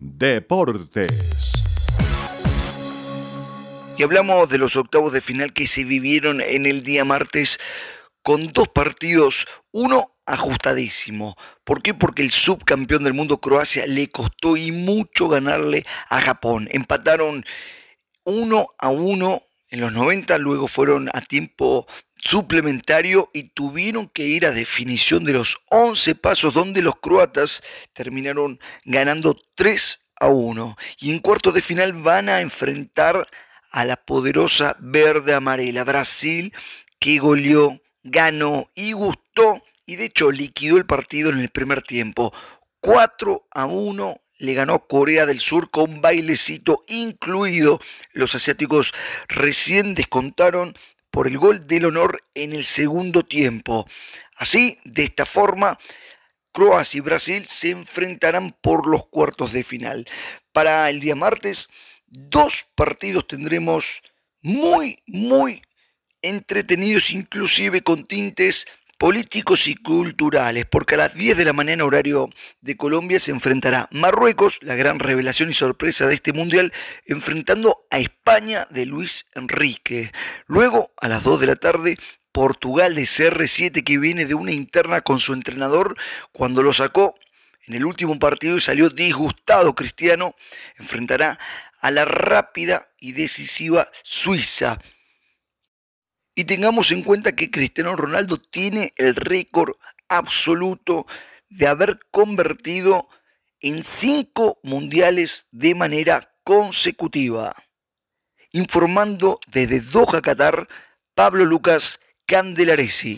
Deportes. Y hablamos de los octavos de final que se vivieron en el día martes con dos partidos, uno ajustadísimo. ¿Por qué? Porque el subcampeón del mundo Croacia le costó y mucho ganarle a Japón. Empataron uno a uno en los 90, luego fueron a tiempo suplementario y tuvieron que ir a definición de los 11 pasos donde los croatas terminaron ganando 3 a 1 y en cuartos de final van a enfrentar a la poderosa verde amarela. Brasil que goleó, ganó y gustó y de hecho liquidó el partido en el primer tiempo. 4 a 1 le ganó Corea del Sur con bailecito incluido. Los asiáticos recién descontaron por el gol del honor en el segundo tiempo. Así, de esta forma, Croacia y Brasil se enfrentarán por los cuartos de final. Para el día martes, dos partidos tendremos muy, muy entretenidos, inclusive con tintes políticos y culturales, porque a las 10 de la mañana horario de Colombia se enfrentará Marruecos, la gran revelación y sorpresa de este mundial, enfrentando a España de Luis Enrique. Luego, a las 2 de la tarde, Portugal de CR7 que viene de una interna con su entrenador cuando lo sacó en el último partido y salió disgustado Cristiano, enfrentará a la rápida y decisiva Suiza. Y tengamos en cuenta que Cristiano Ronaldo tiene el récord absoluto de haber convertido en cinco mundiales de manera consecutiva. Informando desde Doha, Qatar, Pablo Lucas Candelaresi.